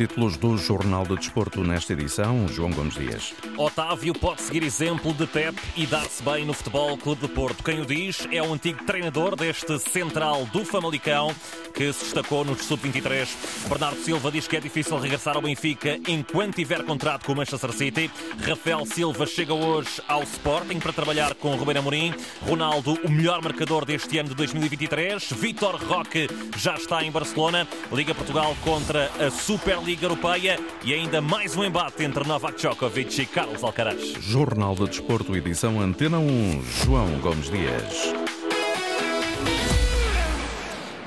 títulos do Jornal de Desporto nesta edição. João Gomes Dias. Otávio pode seguir exemplo de Pep e dar-se bem no Futebol Clube de Porto. Quem o diz é o antigo treinador deste central do Famalicão, que se destacou no Sub-23. Bernardo Silva diz que é difícil regressar ao Benfica enquanto tiver contrato com o Manchester City. Rafael Silva chega hoje ao Sporting para trabalhar com Ruben Amorim. Ronaldo, o melhor marcador deste ano de 2023. Vitor Roque já está em Barcelona. Liga Portugal contra a Superliga Europeia e ainda mais um embate entre Novak Djokovic e Carlos Alcaraz. Jornal de Desporto, edição Antena 1, João Gomes Dias.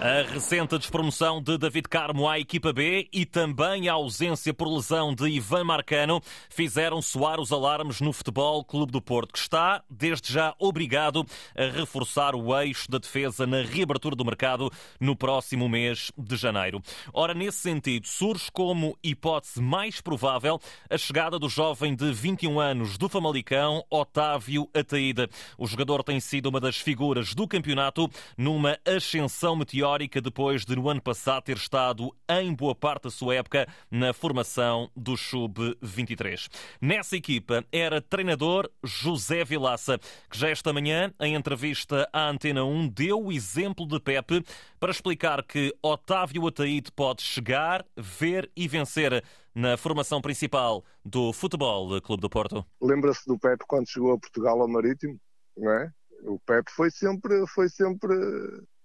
A recente despromoção de David Carmo à equipa B e também a ausência por lesão de Ivan Marcano fizeram soar os alarmes no Futebol Clube do Porto, que está, desde já, obrigado a reforçar o eixo da defesa na reabertura do mercado no próximo mês de janeiro. Ora, nesse sentido, surge como hipótese mais provável a chegada do jovem de 21 anos do Famalicão, Otávio Ataída. O jogador tem sido uma das figuras do campeonato numa ascensão meteórica histórica depois de no ano passado ter estado em boa parte da sua época na formação do Sub-23. Nessa equipa era treinador José Vilaça, que já esta manhã, em entrevista à Antena 1, deu o exemplo de Pepe para explicar que Otávio Ataíde pode chegar, ver e vencer na formação principal do Futebol Clube do Porto. Lembra-se do Pepe quando chegou a Portugal ao Marítimo, não é? O Pepe foi sempre, foi sempre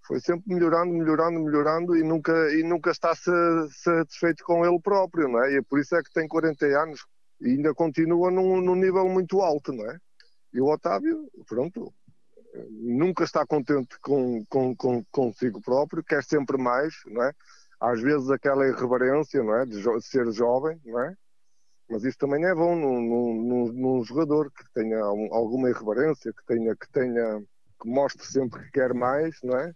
foi sempre melhorando, melhorando, melhorando e nunca, e nunca está satisfeito com ele próprio, não é? E é por isso é que tem 40 anos e ainda continua num, num nível muito alto, não é? E o Otávio, pronto, nunca está contente com, com, com, consigo próprio, quer sempre mais, não é? Às vezes aquela irreverência, não é? De ser jovem, não é? Mas isso também é bom num, num, num jogador que tenha alguma irreverência, que tenha, que tenha, que mostre sempre que quer mais, não é?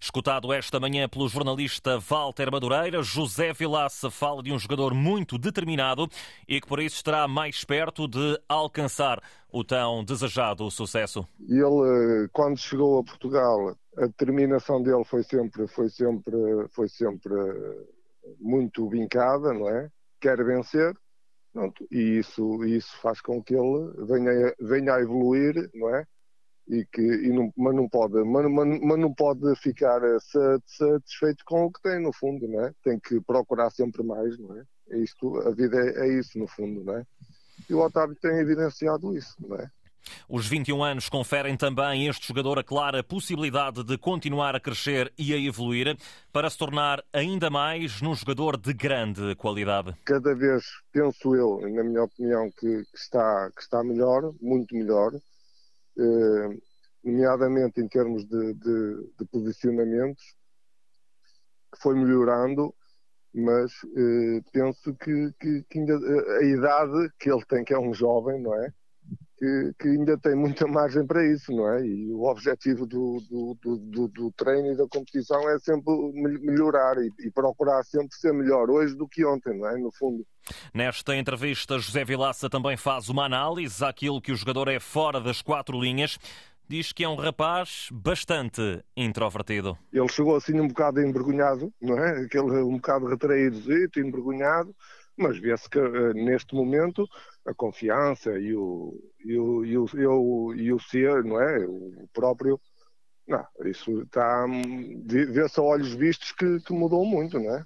Escutado esta manhã pelo jornalista Walter Madureira, José Vilaça fala de um jogador muito determinado e que por isso estará mais perto de alcançar o tão desejado sucesso. Ele, quando chegou a Portugal, a determinação dele foi sempre, foi sempre, foi sempre muito vincada, não é? Quer vencer, Pronto, e isso, isso faz com que ele venha, venha a evoluir, não é? E que e não, mas não pode mas, mas, mas, não pode ficar satisfeito com o que tem no fundo não é? Tem que procurar sempre mais não é, é isto a vida é, é, isso no fundo não é? E o Otávio tem evidenciado isso não é? Os 21 anos conferem também a este jogador a clara possibilidade de continuar a crescer e a evoluir para se tornar ainda mais num jogador de grande qualidade. Cada vez penso eu, na minha opinião, que, que está, que está melhor, muito melhor, eh, nomeadamente em termos de, de, de, posicionamentos, que foi melhorando, mas eh, penso que, que, que ainda, a idade que ele tem, que é um jovem, não é? Que, que, ainda tem muita margem para isso, não é? E o objetivo do, do, do, do treino e da competição é sempre melhorar e, e, procurar sempre ser melhor hoje do que ontem, não é? No fundo. Nesta entrevista, José Vilaça também faz uma análise àquilo que o jogador é fora das quatro linhas. Diz que é um rapaz bastante introvertido. Ele chegou assim um bocado envergonhado, não é? Aquele um bocado retraído, envergonhado, mas vê-se que uh, neste momento a confiança e o, e o, e o, e o, e o ser, não é? O próprio. Não, isso está. Vê-se a olhos vistos que, que mudou muito, não é?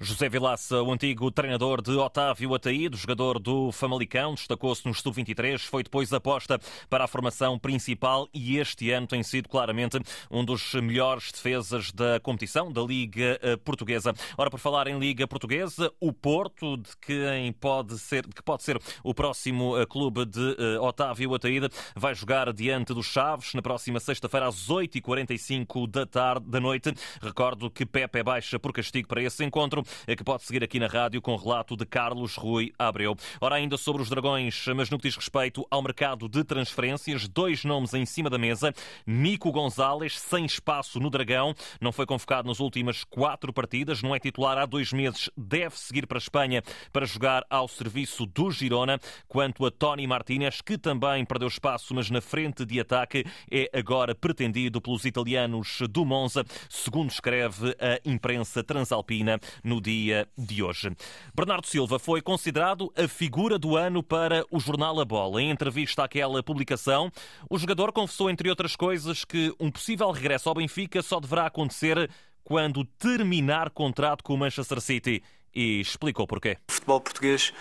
José Vilaça, o antigo treinador de Otávio Ataído, jogador do Famalicão, destacou-se no Sub-23, foi depois aposta para a formação principal e este ano tem sido claramente um dos melhores defesas da competição da Liga eh, Portuguesa. Ora, por falar em Liga Portuguesa, o Porto, de quem pode ser, que pode ser o próximo eh, clube de eh, Otávio Ataída, vai jogar diante dos Chaves na próxima sexta-feira às 8h45 da tarde da noite. Recordo que Pepe é baixa por castigo para esse encontro encontro que pode seguir aqui na rádio com relato de Carlos Rui Abreu. Ora, ainda sobre os Dragões, mas no que diz respeito ao mercado de transferências, dois nomes em cima da mesa. Nico Gonzalez, sem espaço no Dragão, não foi convocado nas últimas quatro partidas, não é titular há dois meses, deve seguir para a Espanha para jogar ao serviço do Girona. Quanto a Tony Martinez, que também perdeu espaço, mas na frente de ataque é agora pretendido pelos italianos do Monza, segundo escreve a imprensa transalpina. No dia de hoje. Bernardo Silva foi considerado a figura do ano para o jornal A Bola. Em entrevista àquela publicação, o jogador confessou, entre outras coisas, que um possível regresso ao Benfica só deverá acontecer quando terminar contrato com o Manchester City e explicou porquê. O futebol português,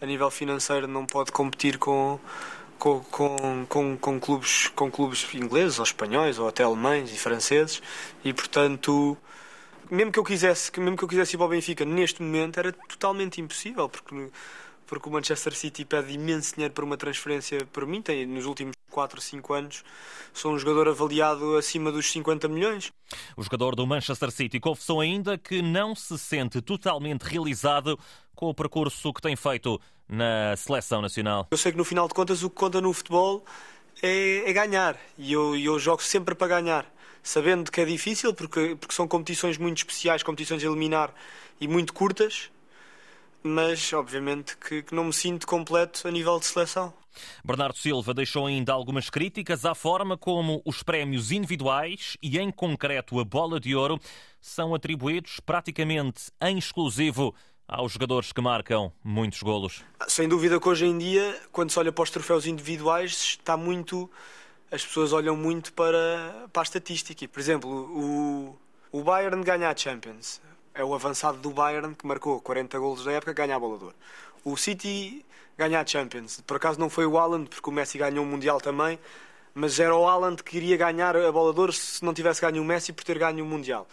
a nível financeiro, não pode competir com, com, com, com, com, clubes, com clubes ingleses ou espanhóis ou até alemães e franceses e, portanto, mesmo que eu quisesse, mesmo que eu quisesse ir para o Benfica neste momento, era totalmente impossível, porque porque o Manchester City pede imenso dinheiro para uma transferência para mim, tem nos últimos 4, 5 anos, sou um jogador avaliado acima dos 50 milhões. O jogador do Manchester City confessou ainda que não se sente totalmente realizado com o percurso que tem feito na seleção nacional. Eu sei que no final de contas o que conta no futebol é, é ganhar e eu, eu jogo sempre para ganhar sabendo que é difícil porque, porque são competições muito especiais, competições a eliminar e muito curtas, mas obviamente que, que não me sinto completo a nível de seleção. Bernardo Silva deixou ainda algumas críticas à forma como os prémios individuais e, em concreto, a bola de ouro são atribuídos praticamente em exclusivo aos jogadores que marcam muitos golos. Sem dúvida que hoje em dia, quando se olha para os troféus individuais, está muito. As pessoas olham muito para, para a estatística. Por exemplo, o, o Bayern ganha a Champions é o avançado do Bayern que marcou 40 golos na época, ganha a bola. O City ganha a Champions. Por acaso não foi o Haaland, porque o Messi ganhou o Mundial também, mas era o Haaland que iria ganhar a bola se não tivesse ganho o Messi por ter ganho o Mundial.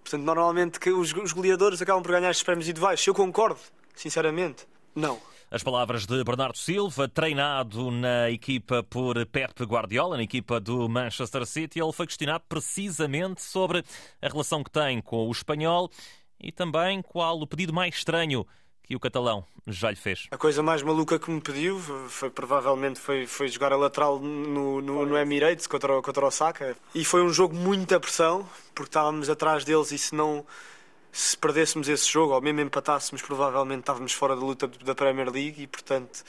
Portanto, normalmente que os, os goleadores acabam por ganhar estes prémios individuais. Eu concordo, sinceramente, não. As palavras de Bernardo Silva, treinado na equipa por Pep Guardiola, na equipa do Manchester City, ele foi questionado precisamente sobre a relação que tem com o espanhol e também qual o pedido mais estranho que o catalão já lhe fez. A coisa mais maluca que me pediu foi provavelmente foi, foi jogar a lateral no, no, no Emirates contra, contra o Saka. E foi um jogo muita pressão, porque estávamos atrás deles e se não se perdêssemos esse jogo, ou mesmo empatássemos, provavelmente estávamos fora da luta da Premier League e portanto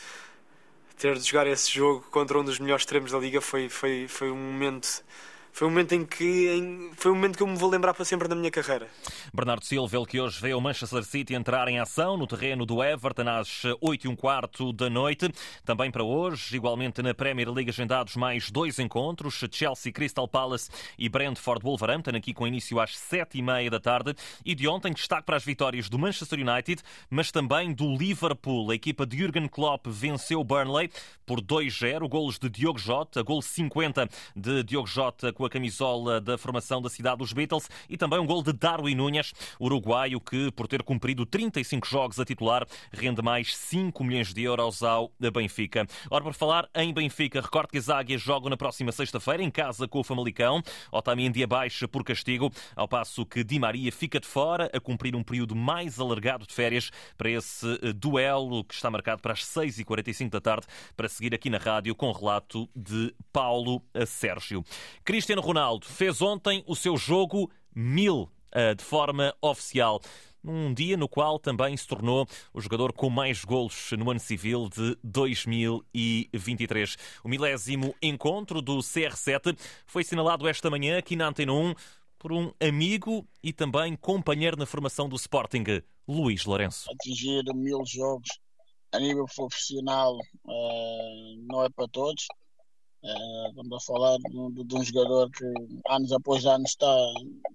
ter de jogar esse jogo contra um dos melhores extremos da liga foi, foi, foi um momento foi um momento em que em, foi um momento que eu me vou lembrar para sempre da minha carreira. Bernardo Silva, ele que hoje vê o Manchester City entrar em ação no terreno do Everton às 8 e um quarto da noite. Também para hoje, igualmente na Premier League agendados mais dois encontros, Chelsea Crystal Palace e Brentford Wolverhampton, aqui com início às 7 e meia da tarde. E de ontem destaque para as vitórias do Manchester United, mas também do Liverpool. A equipa de Jurgen Klopp venceu Burnley por 2-0, golos de Diogo Jota, gol 50 de Diogo Jota com a camisola da formação da cidade dos Beatles e também um gol de Darwin Núñez, uruguaio que, por ter cumprido 35 jogos a titular, rende mais 5 milhões de euros ao Benfica. Ora, por falar em Benfica, recorde que as Águias jogam na próxima sexta-feira em casa com o Famalicão. Otamendi baixa por castigo, ao passo que Di Maria fica de fora a cumprir um período mais alargado de férias para esse eh, duelo que está marcado para as 6h45 da tarde para seguir aqui na rádio com relato de Paulo Sérgio. Cristiano Ronaldo fez ontem o seu jogo mil eh, de forma oficial num dia no qual também se tornou o jogador com mais golos no ano civil de 2023. O milésimo encontro do CR7 foi assinalado esta manhã aqui na Antena 1 por um amigo e também companheiro na formação do Sporting, Luís Lourenço. Atingir mil jogos a nível profissional uh, não é para todos. Estamos a falar de, de, um jogador que anos após anos está,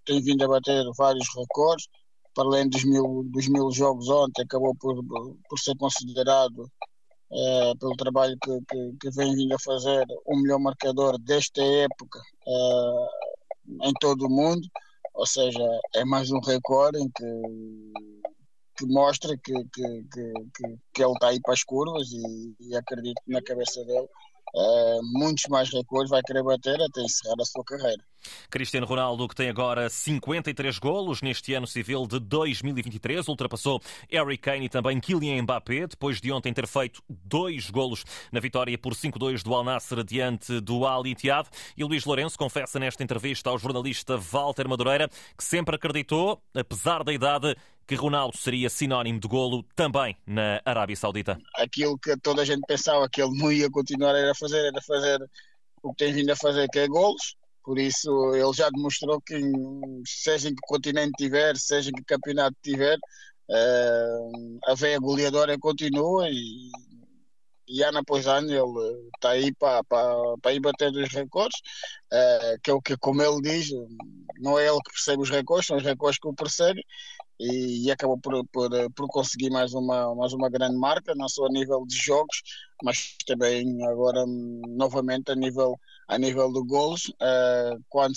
tem vindo a bater vários recordes. Para além dos mil, dos mil jogos ontem, acabou por, por ser considerado, uh, pelo trabalho que, que, que, vem vindo a fazer, o melhor marcador desta época uh, em todo o mundo. Ou seja, é mais um recorde que que mostra que, que, que, que, ele está aí para as curvas e, e acredito na cabeça dele muitos mais recuos vai querer bater até encerrar a sua carreira. Cristiano Ronaldo, que tem agora 53 golos neste ano civil de 2023, ultrapassou Harry Kane e também Kylian Mbappé, depois de ontem ter feito dois golos na vitória por 5-2 do Al Nassr diante do Al Ittihad. E Luís Lourenço confessa nesta entrevista ao jornalista Walter Madureira que sempre acreditou, apesar da idade, que Ronaldo seria sinónimo de golo também na Arábia Saudita. Aquilo que toda a gente pensava que ele não ia continuar a fazer, era fazer o que tem vindo a fazer, que é golos. Por isso, ele já demonstrou que, seja em que continente tiver, seja em que campeonato tiver, uh, a veia goleadora continua e, e ano após ano ele está aí para, para, para ir bater os recordes, uh, que é o que, como ele diz, não é ele que percebe os recordes, são os recordes que o perseguem e, e acabou por, por, por conseguir mais uma, mais uma grande marca, não só a nível de jogos, mas também agora novamente a nível, a nível de golos, uh, quando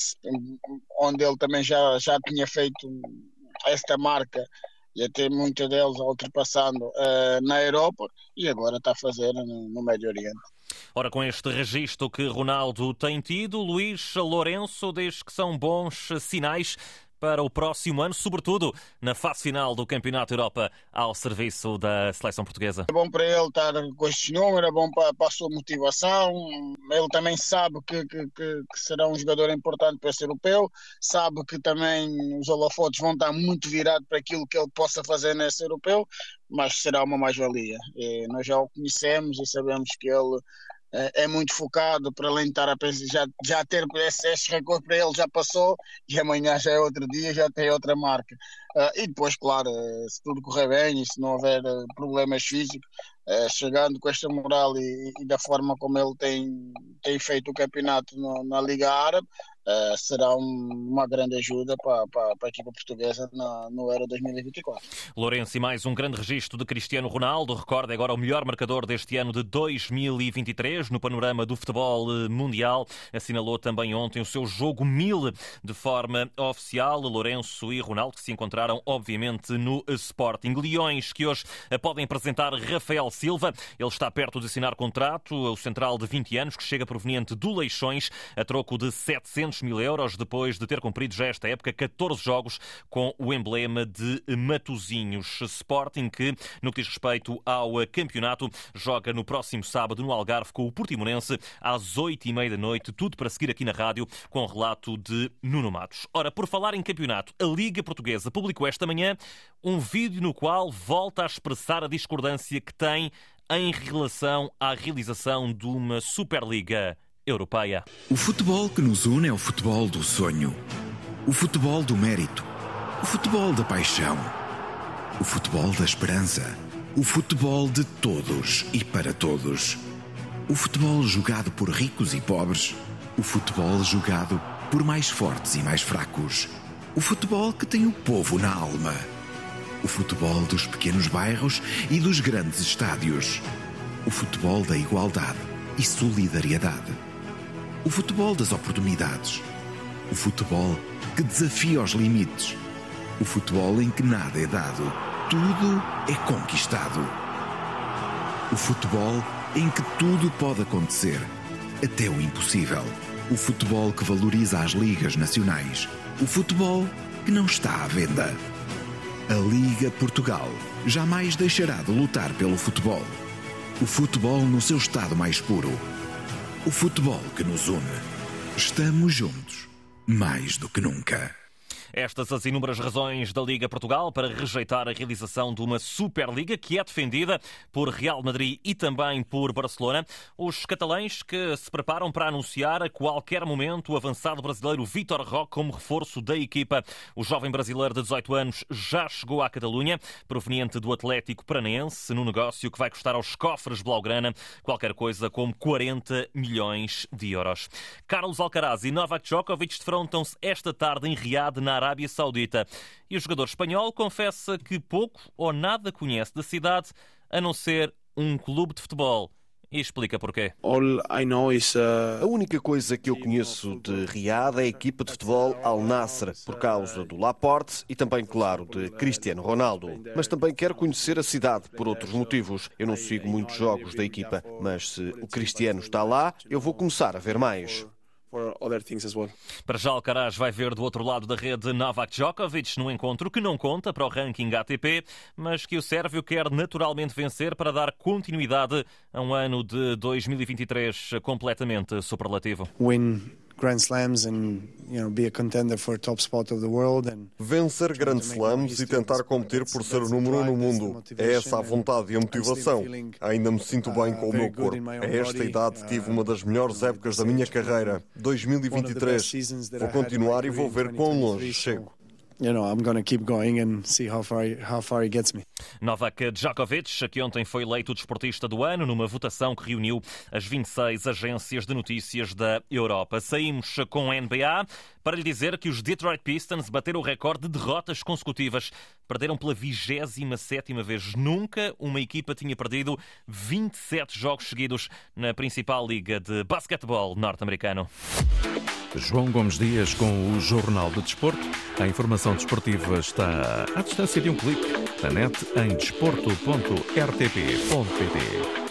onde ele também já, já tinha feito esta marca e até muitos deles ultrapassando uh, na Europa e agora está a fazer no, no Médio Oriente. Ora, com este registro que Ronaldo tem tido, Luís Lourenço diz que são bons sinais para o próximo ano, sobretudo na fase final do Campeonato Europa ao serviço da seleção portuguesa? É bom para ele estar com estes números, é bom para, para a sua motivação. Ele também sabe que, que, que, que, será um jogador importante para esse europeu, sabe que também os holofotes vão estar muito virados para aquilo que ele possa fazer nesse europeu, mas será uma mais-valia. Nós já o conhecemos e sabemos que ele é, é muito focado para além de estar a pensar, já, já ter esse, esse recurso para ele já passou e amanhã já é outro dia, já tem outra marca. Uh, e depois, claro, eh, se tudo correr bem e se não houver eh, problemas físicos, uh, chegando com esta moral e, e, da forma como ele tem, tem feito o campeonato no, na Liga Árabe, uh, será um, uma grande ajuda para, para, para a equipa portuguesa na, no Euro 2024. Lourenço, e mais um grande registro de Cristiano Ronaldo. Recorda agora o melhor marcador deste ano de 2023 no panorama do futebol mundial. Assinalou também ontem o seu jogo mil de forma oficial. Lourenço e Ronaldo que se encontraram obviamente, no Sporting. Leões que hoje podem apresentar Rafael Silva. Ele está perto de assinar contrato, o central de 20 anos, que chega proveniente do Leixões, a troco de 700 mil euros, depois de ter cumprido já esta época 14 jogos com o emblema de Matozinhos. Sporting que, no que diz respeito ao campeonato, joga no próximo sábado no Algarve com o Portimonense às 8 e meia da noite, tudo para seguir aqui na rádio com o relato de Nuno Matos. Ora, por falar em campeonato, a Liga Portuguesa publicou esta manhã um vídeo no qual volta a expressar a discordância que tem em relação à realização de uma Superliga Europeia. O futebol que nos une é o futebol do sonho, o futebol do mérito, o futebol da paixão, o futebol da esperança, o futebol de todos e para todos. O futebol jogado por ricos e pobres, o futebol jogado por mais fortes e mais fracos o futebol que tem o povo na alma. O futebol dos pequenos bairros e dos grandes estádios. O futebol da igualdade e solidariedade. O futebol das oportunidades. O futebol que desafia os limites. O futebol em que nada é dado, tudo é conquistado. O futebol em que tudo pode acontecer, até o impossível. O futebol que valoriza as ligas nacionais o futebol que não está à venda. A Liga Portugal jamais deixará de lutar pelo futebol. O futebol no seu estado mais puro. O futebol que nos une. Estamos juntos, mais do que nunca. Estas as inúmeras razões da Liga Portugal para rejeitar a realização de uma Superliga que é defendida por Real Madrid e também por Barcelona. Os catalães que se preparam para anunciar a qualquer momento o avançado brasileiro Vitor Roque como reforço da equipa. O jovem brasileiro de 18 anos já chegou à Catalunha, proveniente do Atlético Paranaense, num negócio que vai custar aos cofres blaugrana qualquer coisa como 40 milhões de euros. Carlos Alcaraz e Novak Djokovic defrontam-se esta tarde em Riad, na Arábia Saudita. E o jogador espanhol confessa que pouco ou nada conhece da cidade, a não ser um clube de futebol. E explica porquê. Uh, a única coisa que eu conheço de Riad é a equipa de futebol Al Nasser, por causa do Laporte e também, claro, de Cristiano Ronaldo. Mas também quero conhecer a cidade por outros motivos. Eu não sigo muitos jogos da equipa, mas se o Cristiano está lá, eu vou começar a ver mais. Well. Para já, Alcaraz vai ver do outro lado da rede Novak Djokovic no encontro que não conta para o ranking ATP, mas que o Sérvio quer naturalmente vencer para dar continuidade a um ano de 2023 completamente superlativo. Win Grand Slams and you know, be a contender for top spot of the world and Vencer Grand Slams e tentar competir por ser o número um no mundo. É essa a vontade e a motivação. Ainda me sinto bem com o meu corpo. A esta idade tive uma das melhores épocas da minha carreira. 2023. Vou continuar e vou ver quão longe chego you know, I'm going to keep going and see how far, how far he gets me. Novak Djokovic, que ontem foi eleito desportista do ano numa votação que reuniu as 26 agências de notícias da Europa. Saímos com a NBA para lhe dizer que os Detroit Pistons bateram o recorde de derrotas consecutivas. Perderam pela 27 vez. Nunca uma equipa tinha perdido 27 jogos seguidos na principal liga de basquetebol norte-americano. João Gomes Dias com o Jornal de Desporto. A informação desportiva está à distância de um clique na net em desporto.rtp.pt.